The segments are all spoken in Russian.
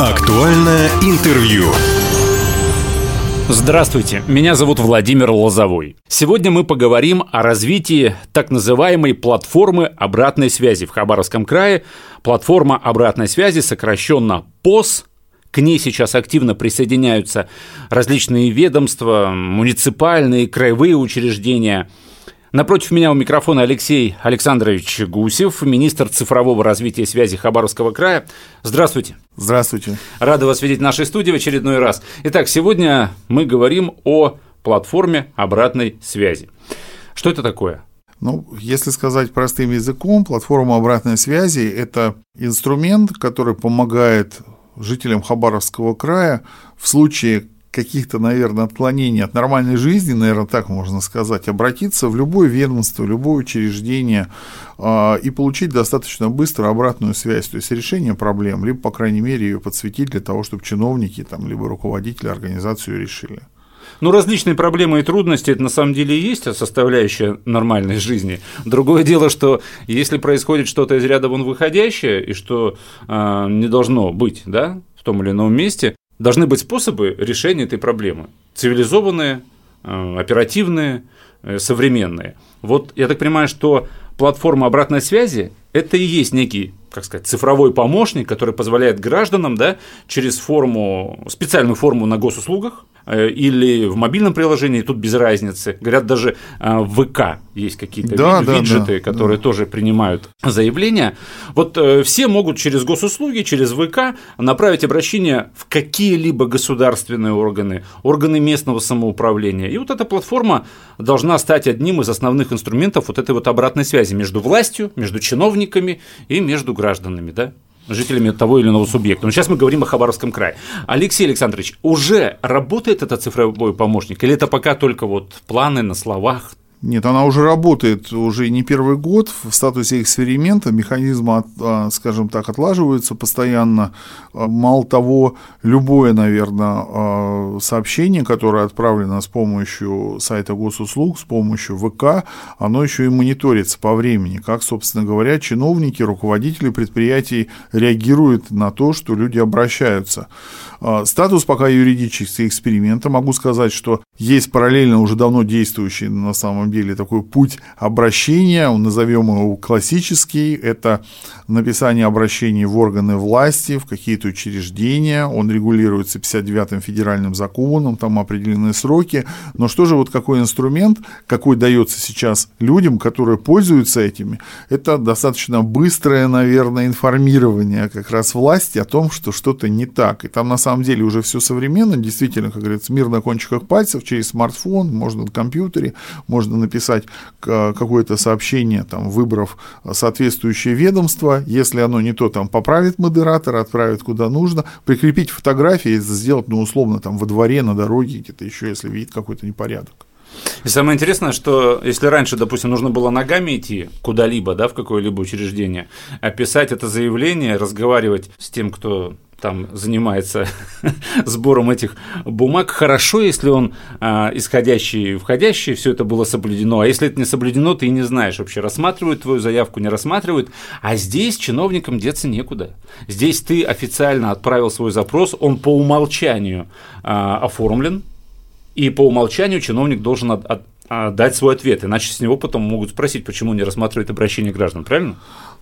Актуальное интервью. Здравствуйте, меня зовут Владимир Лозовой. Сегодня мы поговорим о развитии так называемой платформы обратной связи в Хабаровском крае. Платформа обратной связи, сокращенно ПОС, к ней сейчас активно присоединяются различные ведомства, муниципальные, краевые учреждения – Напротив меня у микрофона Алексей Александрович Гусев, министр цифрового развития и связи Хабаровского края. Здравствуйте. Здравствуйте. Рада вас видеть в нашей студии в очередной раз. Итак, сегодня мы говорим о платформе обратной связи. Что это такое? Ну, если сказать простым языком, платформа обратной связи – это инструмент, который помогает жителям Хабаровского края в случае каких-то, наверное, отклонений от нормальной жизни, наверное, так можно сказать, обратиться в любое ведомство, любое учреждение э, и получить достаточно быстро обратную связь, то есть решение проблем, либо, по крайней мере, ее подсветить для того, чтобы чиновники, там, либо руководители организацию решили. Ну, различные проблемы и трудности это на самом деле и есть составляющая нормальной жизни. Другое дело, что если происходит что-то из ряда вон выходящее, и что э, не должно быть, да, в том или ином месте, должны быть способы решения этой проблемы. Цивилизованные, э, оперативные, э, современные. Вот я так понимаю, что платформа обратной связи – это и есть некий как сказать, цифровой помощник, который позволяет гражданам да, через форму, специальную форму на госуслугах Э, или в мобильном приложении, тут без разницы. Говорят, даже э, в ВК есть какие-то да, виджеты, да, которые да. тоже принимают заявления. Вот э, все могут через госуслуги, через ВК направить обращение в какие-либо государственные органы, органы местного самоуправления. И вот эта платформа должна стать одним из основных инструментов вот этой вот обратной связи между властью, между чиновниками и между гражданами. Да? жителями того или иного субъекта. Но сейчас мы говорим о Хабаровском крае. Алексей Александрович, уже работает этот цифровой помощник или это пока только вот планы на словах, нет, она уже работает уже не первый год в статусе эксперимента, механизмы, а, скажем так, отлаживаются постоянно. А, мало того, любое, наверное, а, сообщение, которое отправлено с помощью сайта госуслуг, с помощью ВК, оно еще и мониторится по времени, как, собственно говоря, чиновники, руководители предприятий реагируют на то, что люди обращаются. Статус пока юридический эксперимента. Могу сказать, что есть параллельно уже давно действующий на самом деле такой путь обращения, назовем его классический, это написание обращений в органы власти, в какие-то учреждения, он регулируется 59-м федеральным законом, там определенные сроки, но что же вот какой инструмент, какой дается сейчас людям, которые пользуются этими, это достаточно быстрое, наверное, информирование как раз власти о том, что что-то не так, и там на самом деле уже все современно, действительно, как говорится, мир на кончиках пальцев, через смартфон, можно на компьютере, можно написать какое-то сообщение, там, выбрав соответствующее ведомство, если оно не то, там, поправит модератор, отправит куда нужно, прикрепить фотографии, сделать, ну, условно, там, во дворе, на дороге, где-то еще, если видит какой-то непорядок. И самое интересное, что если раньше, допустим, нужно было ногами идти куда-либо, да, в какое-либо учреждение, описать это заявление, разговаривать с тем, кто там занимается сбором этих бумаг. Хорошо, если он а, исходящий и входящий, все это было соблюдено. А если это не соблюдено, ты не знаешь вообще, рассматривают твою заявку, не рассматривают. А здесь чиновникам деться некуда. Здесь ты официально отправил свой запрос, он по умолчанию а, оформлен, и по умолчанию чиновник должен от, от, а, дать свой ответ, иначе с него потом могут спросить, почему не рассматривает обращение граждан, правильно?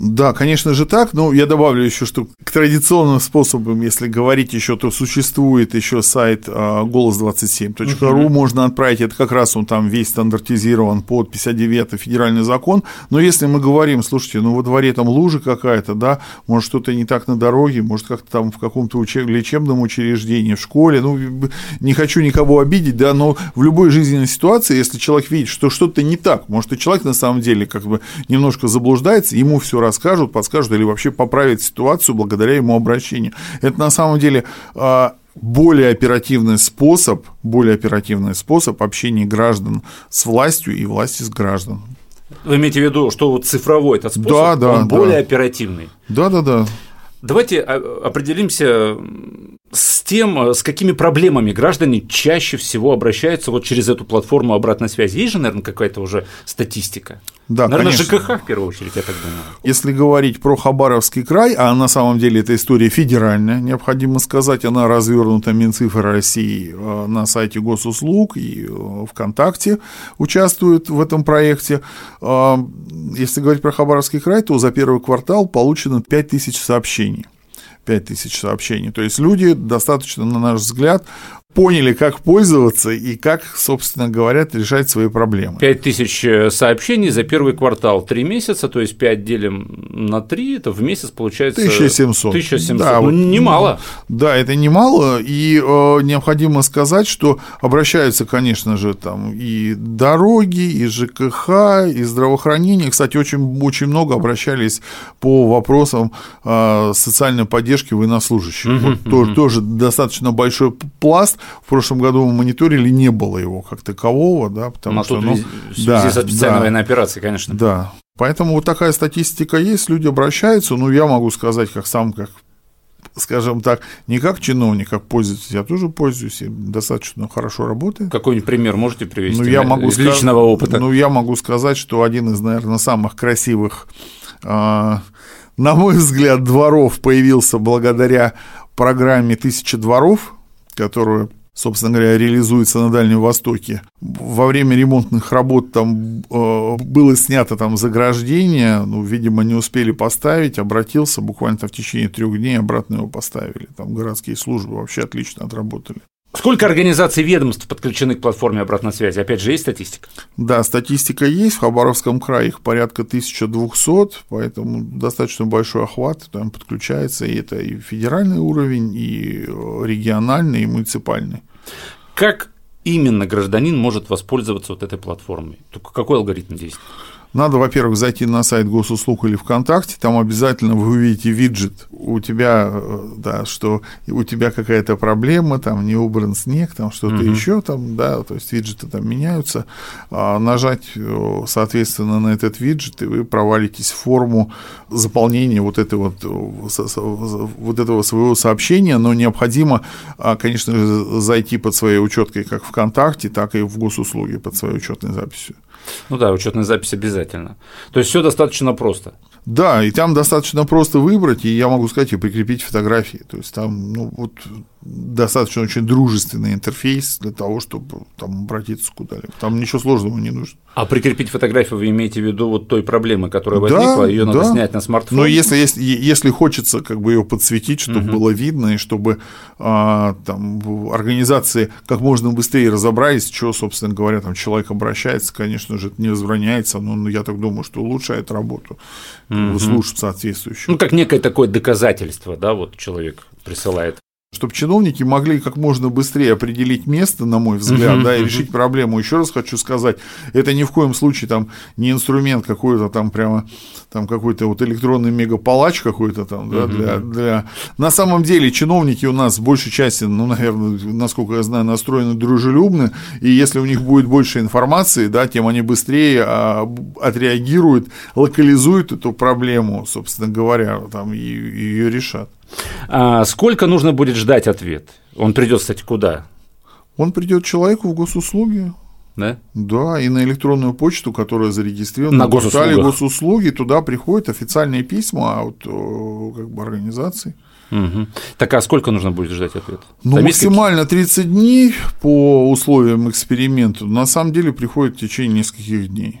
Да, конечно же так, но я добавлю еще, что к традиционным способам, если говорить еще, то существует еще сайт а, голос27.ру, угу. можно отправить, это как раз он там весь стандартизирован под 59-й федеральный закон, но если мы говорим, слушайте, ну во дворе там лужа какая-то, да, может что-то не так на дороге, может как-то там в каком-то учеб... лечебном учреждении, в школе, ну не хочу никого обидеть, да, но в любой жизненной ситуации, если человек видит, что что-то не так, может и человек на самом деле как бы немножко заблуждается, ему все раз расскажут, подскажут или вообще поправят ситуацию благодаря ему обращению. Это на самом деле а, более оперативный способ, более оперативный способ общения граждан с властью и власти с гражданами. Вы имеете в виду, что вот цифровой этот способ, да, да, он да. более оперативный? Да, да, да. Давайте определимся с тем, с какими проблемами граждане чаще всего обращаются вот через эту платформу обратной связи? Есть же, наверное, какая-то уже статистика? Да, Наверное, конечно. ЖКХ в первую очередь, я так думаю. Если говорить про Хабаровский край, а на самом деле эта история федеральная, необходимо сказать, она развернута Минцифры России э, на сайте госуслуг и э, ВКонтакте участвует в этом проекте. Э, Если говорить про Хабаровский край, то за первый квартал получено 5000 сообщений. 5000 сообщений. То есть люди достаточно, на наш взгляд, поняли, как пользоваться и как, собственно говоря, решать свои проблемы. 5 тысяч э, сообщений за первый квартал, 3 месяца, то есть 5 делим на 3, это в месяц получается... 1700. 1700, Да, ну, немало. Да, это немало, и э, необходимо сказать, что обращаются, конечно же, там и дороги, и ЖКХ, и здравоохранение. Кстати, очень, очень много обращались по вопросам э, социальной поддержки военнослужащих. Вот тоже, тоже достаточно большой пласт. В прошлом году мы мониторили, не было его как такового, да, потому Ну, а что... тут ну, в связи да, со специальной да. военной операцией, конечно. Да. Поэтому вот такая статистика есть, люди обращаются. Ну, я могу сказать, как сам, как скажем так, не как чиновник, как пользователь, я тоже пользуюсь и достаточно хорошо работает. Какой-нибудь пример можете привести Ну, я могу из ска- личного опыта? Ну, я могу сказать, что один из, наверное, самых красивых, а, на мой взгляд, дворов появился благодаря программе «Тысяча дворов», которую собственно говоря, реализуется на Дальнем Востоке. Во время ремонтных работ там э, было снято там заграждение, ну, видимо, не успели поставить, обратился, буквально в течение трех дней обратно его поставили. Там городские службы вообще отлично отработали. Сколько организаций ведомств подключены к платформе обратной связи? Опять же, есть статистика? Да, статистика есть, в Хабаровском крае их порядка 1200, поэтому достаточно большой охват, там подключается, и это и федеральный уровень, и э, региональный, и муниципальный. Как именно гражданин может воспользоваться вот этой платформой? Только какой алгоритм действует? Надо, во-первых, зайти на сайт госуслуг или ВКонтакте, там обязательно вы увидите виджет, у тебя, э, да, что у тебя какая-то проблема, там не убран снег, там что-то Мгм. еще, там, да, то есть виджеты там меняются, А нажать, э, соответственно, на этот виджет, и вы провалитесь в форму заполнения вот, этой вот, э, вот этого своего сообщения, но необходимо, а, конечно же, зайти под своей учеткой как ВКонтакте, так и в госуслуги под своей учетной записью. Ну да, учетная запись обязательно. То есть все достаточно просто. Да, и там достаточно просто выбрать, и я могу сказать, и прикрепить фотографии. То есть там ну, вот, достаточно очень дружественный интерфейс для того, чтобы там обратиться куда-либо. Там ничего сложного не нужно. А прикрепить фотографию вы имеете в виду вот той проблемы, которая Да, возникла, ее надо да. снять на смартфон. Но если, если, если хочется как бы ее подсветить, чтобы Мгм. было видно, и чтобы а, там, организации как можно быстрее разобрались, что, собственно говоря, там человек обращается, конечно же, это не возбраняется, но ну, я так думаю, что улучшает работу Мгм. служб соответствующих. Ну, как некое такое доказательство, да, вот человек присылает. Чтобы чиновники могли как можно быстрее определить место, на мой взгляд, Мгм, да, и мгм. решить проблему. Еще раз хочу сказать, это ни в коем случае там не инструмент какой-то там прямо там какой-то вот электронный мегапалач какой-то там, да, Мгм. для, для... На самом деле чиновники у нас в большей части, ну, наверное, насколько я знаю, настроены дружелюбно, и если у них будет больше информации, да, тем они быстрее а, отреагируют, локализуют эту проблему, собственно говоря, там, и ее решат. А сколько нужно будет ждать ответ? Он придет, кстати, куда? Он придет человеку в госуслуги, Да? Да, и на электронную почту, которая зарегистрирована На госуслугах. госуслуги, туда приходят официальные письма от э, как бы, организаций. Мгм. Так а сколько нужно будет ждать ответ? Ну, Там максимально 30 дней по условиям эксперимента. На самом деле приходит в течение нескольких дней.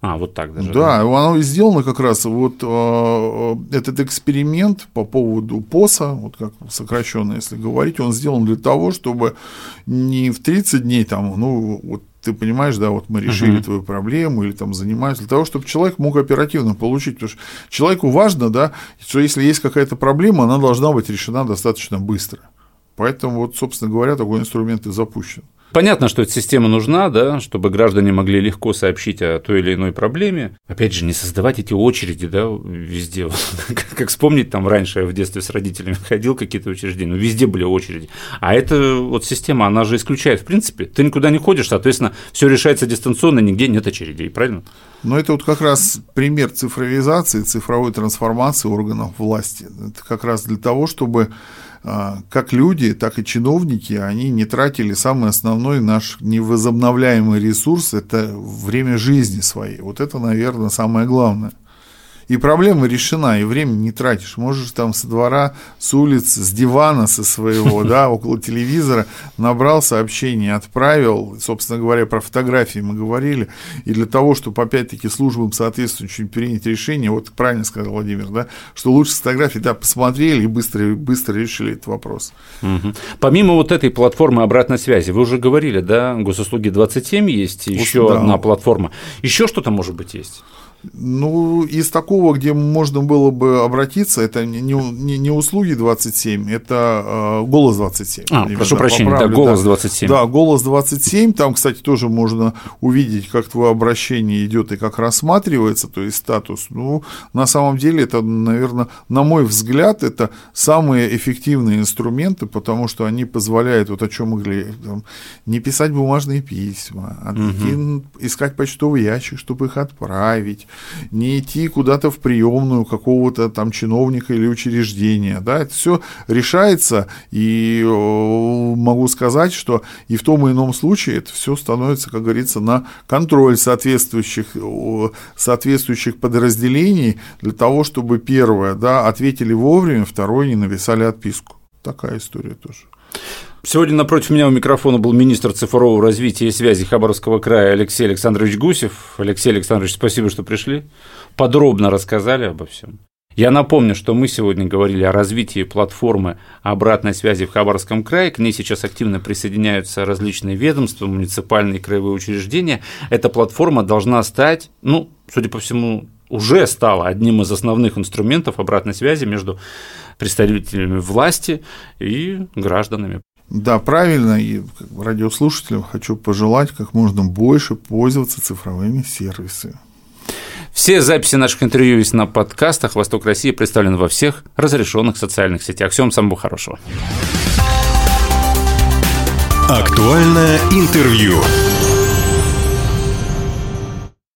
А, вот так даже. Да, оно и сделано как раз вот э, этот эксперимент по поводу ПОСа, вот как сокращенно, если говорить, он сделан для того, чтобы не в 30 дней там, ну, вот ты понимаешь, да, вот мы решили Мгм. твою проблему или там занимаемся, для того, чтобы человек мог оперативно получить, потому что человеку важно, да, что если есть какая-то проблема, она должна быть решена достаточно быстро. Поэтому вот, собственно говоря, такой инструмент и запущен. Понятно, что эта система нужна, да, чтобы граждане могли легко сообщить о той или иной проблеме. Опять же, не создавать эти очереди, да, везде. Как- вспомнить, там раньше я в детстве с родителями ходил какие-то учреждения, ну, везде были очереди. А эта вот система, она же исключает, в принципе, ты никуда не ходишь, соответственно, все решается дистанционно, нигде нет очередей, правильно? Но это вот как раз пример цифровизации, цифровой трансформации органов власти. Это как раз для того, чтобы как люди, так и чиновники, они не тратили самый основной наш невозобновляемый ресурс – это время жизни своей. Вот это, наверное, самое главное – и проблема решена, и время не тратишь. Можешь там со двора, с улиц, с дивана со своего, да, около телевизора набрал сообщение, отправил, собственно говоря, про фотографии мы говорили, и для того, чтобы опять-таки службам соответствующим принять решение, вот правильно сказал Владимир, да, что лучше с фотографий, да, посмотрели и быстро, быстро решили этот вопрос. Угу. Помимо вот этой платформы обратной связи, вы уже говорили, да, госуслуги 27 есть, еще да. одна платформа. Еще что-то, может быть, есть? Ну, из такого, где можно было бы обратиться, это не, не, не услуги 27, это э, голос 27. А, именно, прошу прощения, поправлю, да, голос 27. Да, голос 27, там, кстати, тоже можно увидеть, как твое обращение идет и как рассматривается, то есть статус. Ну, на самом деле, это, наверное, на мой взгляд, это самые эффективные инструменты, потому что они позволяют, вот о чем мы говорили, там, не писать бумажные письма, угу. искать почтовый ящик, чтобы их отправить не идти куда-то в приемную какого-то там чиновника или учреждения. Да, это все решается, и могу сказать, что и в том и ином случае это все становится, как говорится, на контроль соответствующих, соответствующих подразделений для того, чтобы первое, да, ответили вовремя, второе, не написали отписку. Такая история тоже. Сегодня напротив меня у микрофона был министр цифрового развития и связи Хабаровского края Алексей Александрович Гусев. Алексей Александрович, спасибо, что пришли. Подробно рассказали обо всем. Я напомню, что мы сегодня говорили о развитии платформы обратной связи в Хабаровском крае. К ней сейчас активно присоединяются различные ведомства, муниципальные и краевые учреждения. Эта платформа должна стать, ну, судя по всему, уже стала одним из основных инструментов обратной связи между представителями власти и гражданами. Да, правильно, и радиослушателям хочу пожелать как можно больше пользоваться цифровыми сервисами. Все записи наших интервью есть на подкастах. «Восток России» представлен во всех разрешенных социальных сетях. Всем самого хорошего. Актуальное интервью.